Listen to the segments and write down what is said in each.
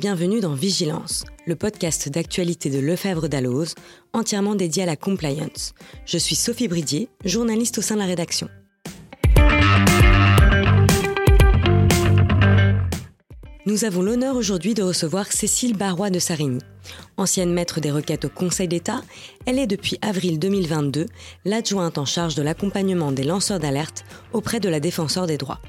bienvenue dans Vigilance, le podcast d'actualité de Lefebvre Dalloz, entièrement dédié à la compliance. Je suis Sophie Bridier, journaliste au sein de la rédaction. Nous avons l'honneur aujourd'hui de recevoir Cécile Barrois de Sarigny. Ancienne maître des requêtes au Conseil d'État, elle est depuis avril 2022 l'adjointe en charge de l'accompagnement des lanceurs d'alerte auprès de la défenseur des droits.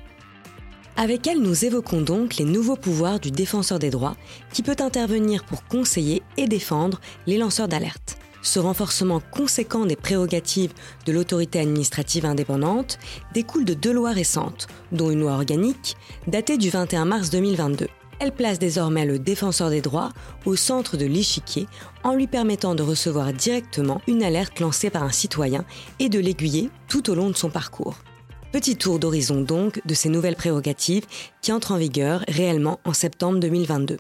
Avec elle, nous évoquons donc les nouveaux pouvoirs du défenseur des droits qui peut intervenir pour conseiller et défendre les lanceurs d'alerte. Ce renforcement conséquent des prérogatives de l'autorité administrative indépendante découle de deux lois récentes, dont une loi organique datée du 21 mars 2022. Elle place désormais le défenseur des droits au centre de l'échiquier en lui permettant de recevoir directement une alerte lancée par un citoyen et de l'aiguiller tout au long de son parcours. Petit tour d'horizon donc de ces nouvelles prérogatives qui entrent en vigueur réellement en septembre 2022.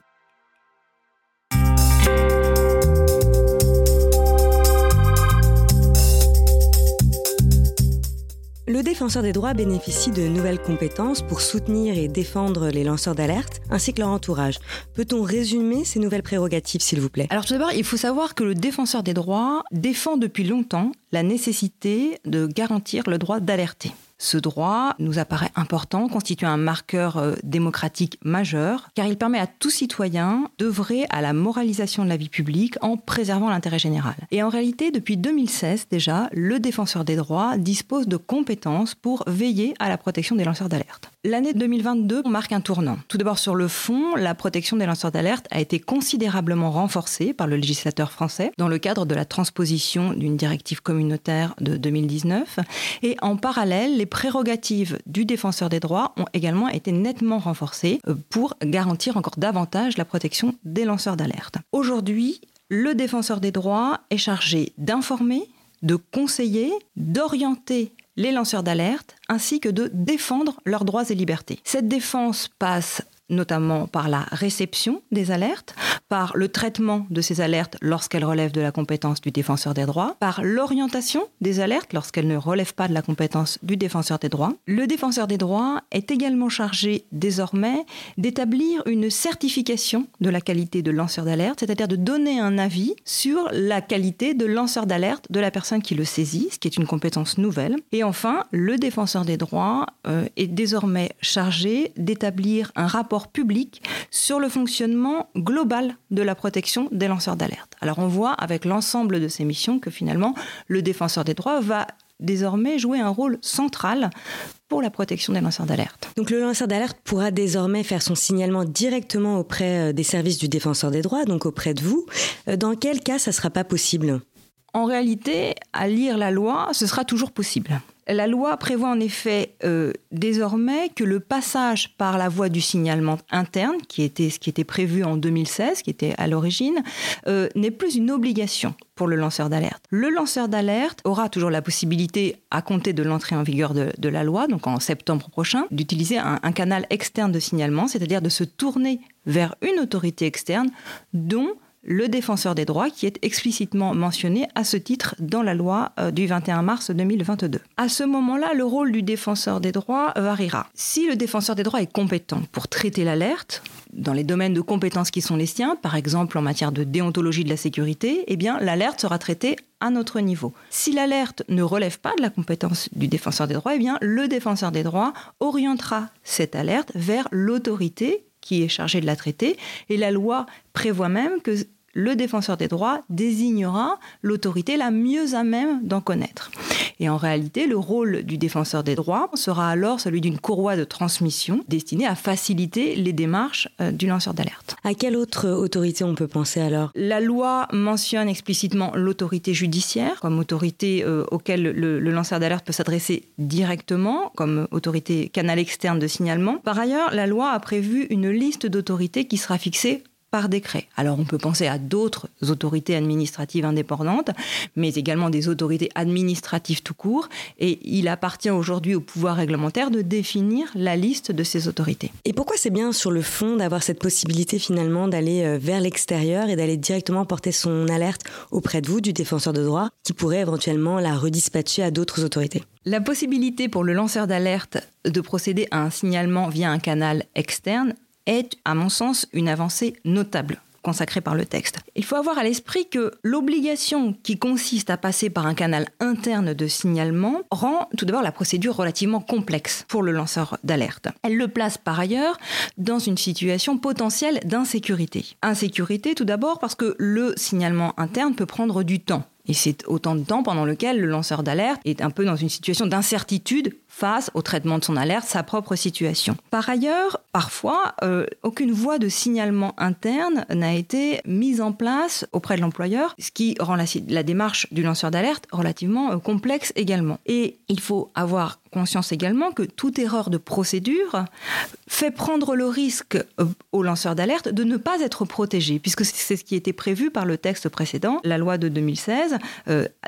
Le défenseur des droits bénéficie de nouvelles compétences pour soutenir et défendre les lanceurs d'alerte ainsi que leur entourage. Peut-on résumer ces nouvelles prérogatives, s'il vous plaît? Alors tout d'abord, il faut savoir que le défenseur des droits défend depuis longtemps la nécessité de garantir le droit d'alerter. Ce droit nous apparaît important, constitue un marqueur euh, démocratique majeur, car il permet à tout citoyen d'œuvrer à la moralisation de la vie publique en préservant l'intérêt général. Et en réalité, depuis 2016 déjà, le défenseur des droits dispose de compétences pour veiller à la protection des lanceurs d'alerte. L'année 2022 marque un tournant. Tout d'abord sur le fond, la protection des lanceurs d'alerte a été considérablement renforcée par le législateur français dans le cadre de la transposition d'une directive communautaire de 2019. Et en parallèle, les prérogatives du défenseur des droits ont également été nettement renforcées euh, pour garantir encore davantage la protection des lanceurs d'alerte. Aujourd'hui, le défenseur des droits est chargé d'informer, de conseiller, d'orienter les lanceurs d'alerte, ainsi que de défendre leurs droits et libertés. Cette défense passe notamment par la réception des alertes, par le traitement de ces alertes lorsqu'elles relèvent de la compétence du défenseur des droits, par l'orientation des alertes lorsqu'elles ne relèvent pas de la compétence du défenseur des droits. Le défenseur des droits est également chargé désormais d'établir une certification de la qualité de lanceur d'alerte, c'est-à-dire de donner un avis sur la qualité de lanceur d'alerte de la personne qui le saisit, ce qui est une compétence nouvelle. Et enfin, le défenseur des droits euh, est désormais chargé d'établir un rapport public sur le fonctionnement global de la protection des lanceurs d'alerte. Alors on voit avec l'ensemble de ces missions que finalement le défenseur des droits va désormais jouer un rôle central pour la protection des lanceurs d'alerte. Donc le lanceur d'alerte pourra désormais faire son signalement directement auprès euh, des services du défenseur des droits, donc auprès de vous. Euh, dans quel cas ça ne sera pas possible? En réalité, à lire la loi, ce sera toujours possible. La loi prévoit en effet euh, désormais que le passage par la voie du signalement interne, qui était ce qui était prévu en 2016, qui était à l'origine, euh, n'est plus une obligation pour le lanceur d'alerte. Le lanceur d'alerte aura toujours la possibilité, à compter de l'entrée en vigueur de, la loi, donc en septembre prochain, d'utiliser un, un canal externe de signalement, c'est-à-dire de se tourner vers une autorité externe dont le défenseur des droits qui est explicitement mentionné à ce titre dans la loi euh, du 21 mars 2022. À ce moment-là, le rôle du défenseur des droits variera. Si le défenseur des droits est compétent pour traiter l'alerte, dans les domaines de compétences qui sont les siens, par exemple en matière de déontologie de la sécurité, eh bien l'alerte sera traitée à notre niveau. Si l'alerte ne relève pas de la compétence du défenseur des droits, eh bien le défenseur des droits orientera cette alerte vers l'autorité qui est chargé de la traiter. Et la loi prévoit même que le défenseur des droits désignera l'autorité la mieux à même d'en connaître. Et en réalité, le rôle du défenseur des droits sera alors celui d'une courroie de transmission destinée à faciliter les démarches euh, du lanceur d'alerte. À quelle autre autorité on peut penser alors? La loi mentionne explicitement l'autorité judiciaire comme autorité euh, auquel le, le lanceur d'alerte peut s'adresser directement, comme autorité canal externe de signalement. Par ailleurs, la loi a prévu une liste d'autorités qui sera fixée par décret. Alors on peut penser à d'autres autorités administratives indépendantes, mais également des autorités administratives tout court, et il appartient aujourd'hui au pouvoir réglementaire de définir la liste de ces autorités. Et pourquoi c'est bien sur le fond d'avoir cette possibilité finalement d'aller euh, vers l'extérieur et d'aller directement porter son alerte auprès de vous, du défenseur de droit, qui pourrait éventuellement la redispatcher à d'autres autorités? La possibilité pour le lanceur d'alerte de procéder à un signalement via un canal externe est, à mon sens, une avancée notable consacrée par le texte. Il faut avoir à l'esprit que l'obligation qui consiste à passer par un canal interne de signalement rend tout d'abord la procédure relativement complexe pour le lanceur d'alerte. Elle le place par ailleurs dans une situation potentielle d'insécurité. Insécurité tout d'abord parce que le signalement interne peut prendre du temps. Et c'est autant de temps pendant lequel le lanceur d'alerte est un peu dans une situation d'incertitude face au traitement de son alerte, sa propre situation. Par ailleurs, parfois, euh, aucune voie de signalement interne n'a été mise en place auprès de l'employeur, ce qui rend la, démarche du lanceur d'alerte relativement euh, complexe également. Et il faut avoir conscience également que toute erreur de procédure fait prendre le risque euh, au lanceur d'alerte de ne pas être protégé, puisque c'est ce qui était prévu par le texte précédent, la loi de 2016.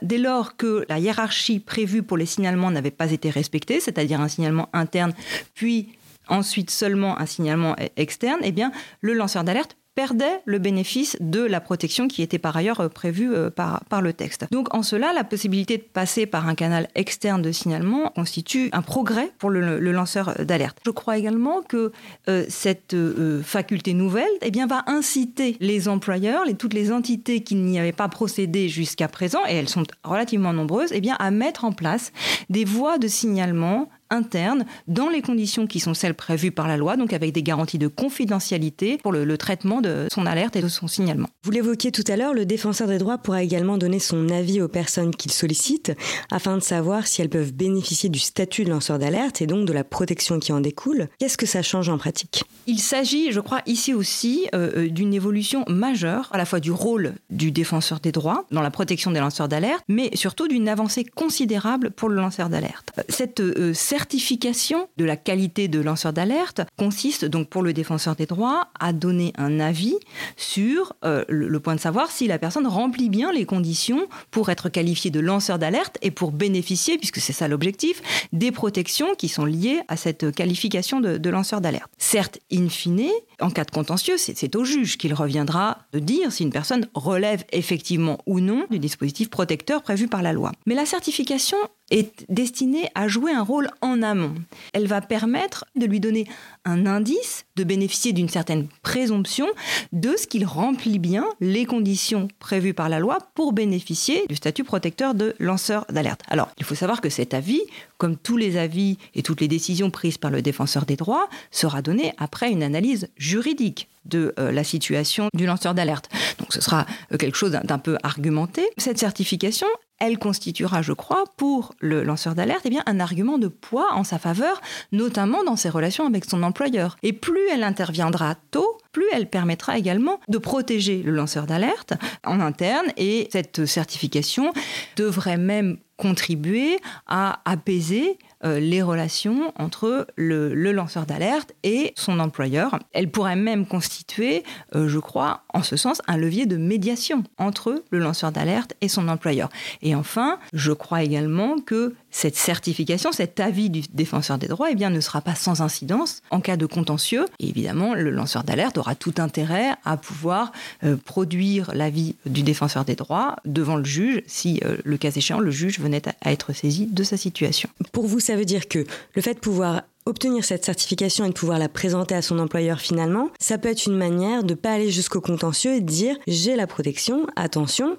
dès lors que la hiérarchie prévue pour les signalements n'avait pas été respectée, c'est-à-dire un signalement interne, puis ensuite seulement un signalement e-, externe, eh bien, le lanceur d'alerte perdait le bénéfice de la protection qui était par ailleurs euh, prévue euh, par, par le texte. Donc en cela, la possibilité de passer par un canal externe de signalement constitue un progrès pour le, lanceur d'alerte. Je crois également que euh, cette faculté nouvelle eh bien, va inciter les employeurs, les, toutes les entités qui n'y avaient pas procédé jusqu'à présent, et elles sont relativement nombreuses, eh bien, à mettre en place des voies de signalement interne dans les conditions qui sont celles prévues par la loi, donc avec des garanties de confidentialité pour le, traitement de son alerte et de son signalement. Vous l'évoquiez tout à l'heure, le défenseur des droits pourra également donner son avis aux personnes qu'il sollicite afin de savoir si elles peuvent bénéficier du statut de lanceur d'alerte et donc de la protection qui en découle. Qu'est-ce que ça change en pratique? Il s'agit, je crois, ici aussi euh, euh, d'une évolution majeure, à la fois du rôle du défenseur des droits dans la protection des lanceurs d'alerte, mais surtout d'une avancée considérable pour le lanceur d'alerte. Cette euh, certification de la qualité de lanceur d'alerte consiste donc pour le défenseur des droits à donner un avis sur euh, le, point de savoir si la personne remplit bien les conditions pour être qualifiée de lanceur d'alerte et pour bénéficier, puisque c'est ça l'objectif, des protections qui sont liées à cette qualification de, de lanceur d'alerte. Certes, in fine, en cas de contentieux, c'est au juge qu'il reviendra de dire si une personne relève effectivement ou non du dispositif protecteur prévu par la loi. Mais la certification est destinée à jouer un rôle en amont. Elle va permettre de lui donner un indice, de bénéficier d'une certaine présomption de qu'il remplit bien les conditions prévues par la loi pour bénéficier du statut protecteur de lanceur d'alerte. Alors, il faut savoir que cet avis, comme tous les avis et toutes les décisions prises par le défenseur des droits, sera donné après une analyse juridique de euh, la situation du lanceur d'alerte. Donc ce sera euh, quelque chose d'un peu argumenté. Cette certification, elle constituera, je crois, pour le lanceur d'alerte, eh un argument de poids en sa faveur, notamment dans ses relations avec son employeur. Et plus elle interviendra tôt, plus elle permettra également de protéger le lanceur d'alerte en interne et cette certification devrait même contribuer à apaiser euh, les relations entre le, lanceur d'alerte et son employeur. Elle pourrait même constituer, euh, je crois, en ce sens, un levier de médiation entre le lanceur d'alerte et son employeur. Et enfin, je crois également que cette certification, cet avis du défenseur des droits, eh bien, ne sera pas sans incidence en cas de contentieux. Et évidemment, le lanceur d'alerte aura tout intérêt à pouvoir euh, produire l'avis du défenseur des droits devant le juge si, le cas échéant, le juge venait à être saisi de sa situation. Pour vous, veut dire que le fait de pouvoir obtenir cette certification et de pouvoir la présenter à son employeur finalement, ça peut être une manière de ne pas aller jusqu'au contentieux et de dire j'ai la protection, attention,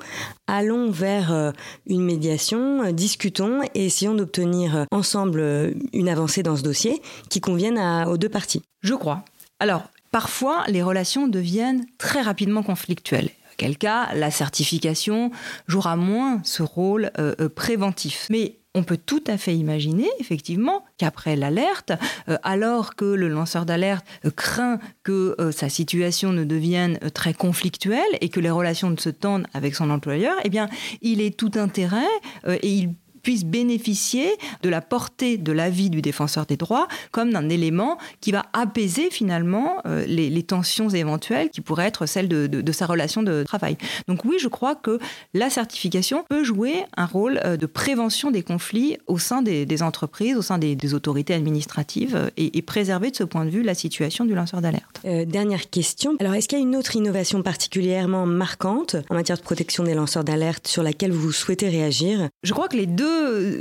allons vers euh, une médiation, euh, discutons et essayons d'obtenir euh, ensemble une avancée dans ce dossier qui convienne aux deux parties. Je crois. Alors, parfois, les relations deviennent très rapidement conflictuelles quel cas la certification jouera moins ce rôle préventif. Mais on peut tout à fait imaginer, effectivement, qu'après l'alerte, euh, alors que le lanceur d'alerte euh, craint que euh, sa situation ne devienne très conflictuelle et que les relations se tendent avec son employeur, eh bien, il est tout intérêt et il puisse bénéficier de la portée de l'avis du défenseur des droits comme d'un élément qui va apaiser finalement euh, les, tensions éventuelles qui pourraient être celles de, sa relation de travail. Donc oui, je crois que la certification peut jouer un rôle euh, de prévention des conflits au sein des, entreprises, au sein des, autorités administratives euh, et, préserver de ce point de vue la situation du lanceur d'alerte. dernière question. Alors est-ce qu'il y a une autre innovation particulièrement marquante en matière de protection des lanceurs d'alerte sur laquelle vous souhaitez réagir? Je crois que les deux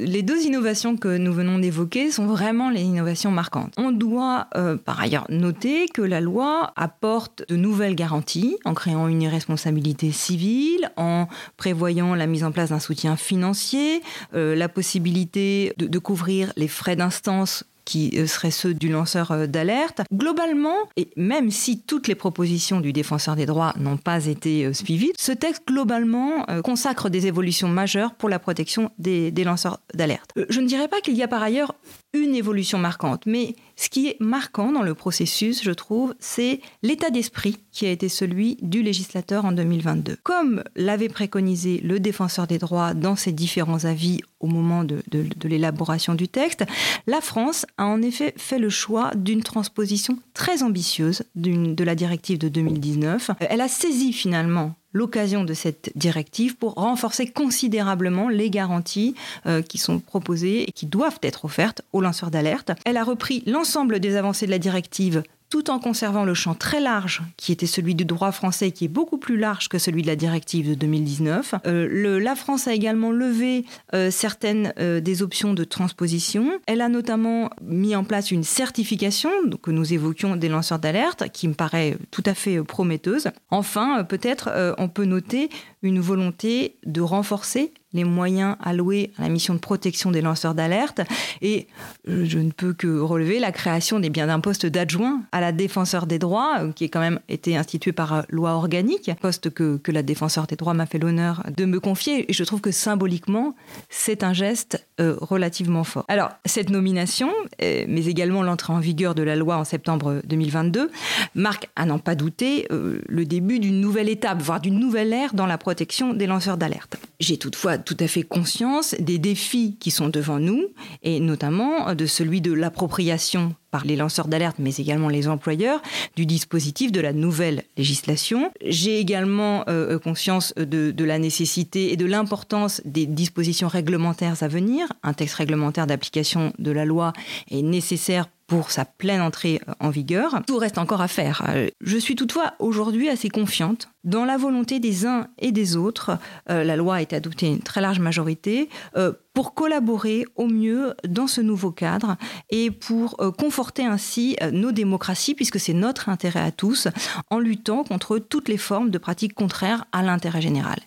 les deux innovations que nous venons d'évoquer sont vraiment les innovations marquantes. On doit euh, par ailleurs noter que la loi apporte de nouvelles garanties en créant une irresponsabilité civile, en prévoyant la mise en place d'un soutien financier, euh, la possibilité de couvrir les frais d'instance qui euh, seraient ceux du lanceur euh, d'alerte. Globalement, et même si toutes les propositions du défenseur des droits n'ont pas été euh, suivies, ce texte globalement consacre des évolutions majeures pour la protection des, lanceurs d'alerte. Je ne dirais pas qu'il y a par ailleurs une évolution marquante. Mais ce qui est marquant dans le processus, je trouve, c'est l'état d'esprit qui a été celui du législateur en 2022. Comme l'avait préconisé le défenseur des droits dans ses différents avis au moment de, l'élaboration du texte, la France a en effet fait le choix d'une transposition très ambitieuse de la directive de 2019. Elle a saisi finalement l'occasion de cette directive pour renforcer considérablement les garanties euh, qui sont proposées et qui doivent être offertes aux lanceurs d'alerte. Elle a repris l'ensemble des avancées de la directive tout en conservant le champ très large qui était celui du droit français, qui est beaucoup plus large que celui de la directive de 2019. Euh, la France a également levé euh, certaines euh, des options de transposition. Elle a notamment mis en place une certification que nous évoquions des lanceurs d'alerte, qui me paraît tout à fait prometteuse. Enfin, peut-être on peut noter une volonté de renforcer les moyens alloués à la mission de protection des lanceurs d'alerte. Et euh, je ne peux que relever la création des biens d'un poste d'adjoint à la défenseur des droits, euh, qui est quand même été institué par euh, loi organique, poste que, que la défenseur des droits m'a fait l'honneur de me confier. Et je trouve que symboliquement, c'est un geste relativement fort. Alors, cette nomination, mais également l'entrée en vigueur de la loi en septembre 2022, marque, à n'en pas douter, le début d'une nouvelle étape, voire d'une nouvelle ère dans la protection des lanceurs d'alerte. J'ai toutefois tout à fait conscience des défis qui sont devant nous, et notamment de celui de l'appropriation par les lanceurs d'alerte, mais également les employeurs, du dispositif de la nouvelle législation. J'ai également euh, conscience de, de, la nécessité et de l'importance des dispositions réglementaires à venir. Un texte réglementaire d'application de la loi est nécessaire pour sa pleine entrée en vigueur. Tout reste encore à faire. Je suis toutefois aujourd'hui assez confiante dans la volonté des uns et des autres. Euh, la loi a été adoptée une très large majorité euh, pour collaborer au mieux dans ce nouveau cadre et pour euh, conforter ainsi nos démocraties, puisque c'est notre intérêt à tous, en luttant contre toutes les formes de pratiques contraires à l'intérêt général.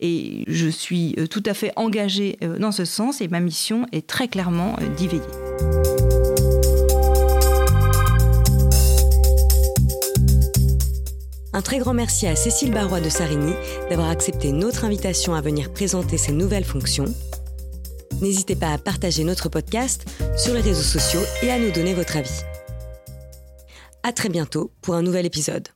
Et je suis tout à fait engagée dans ce sens et ma mission est très clairement d'y veiller. Un très grand merci à Cécile Barrois de Sarigny d'avoir accepté notre invitation à venir présenter ses nouvelles fonctions. N'hésitez pas à partager notre podcast sur les réseaux sociaux et à nous donner votre avis. À très bientôt pour un nouvel épisode.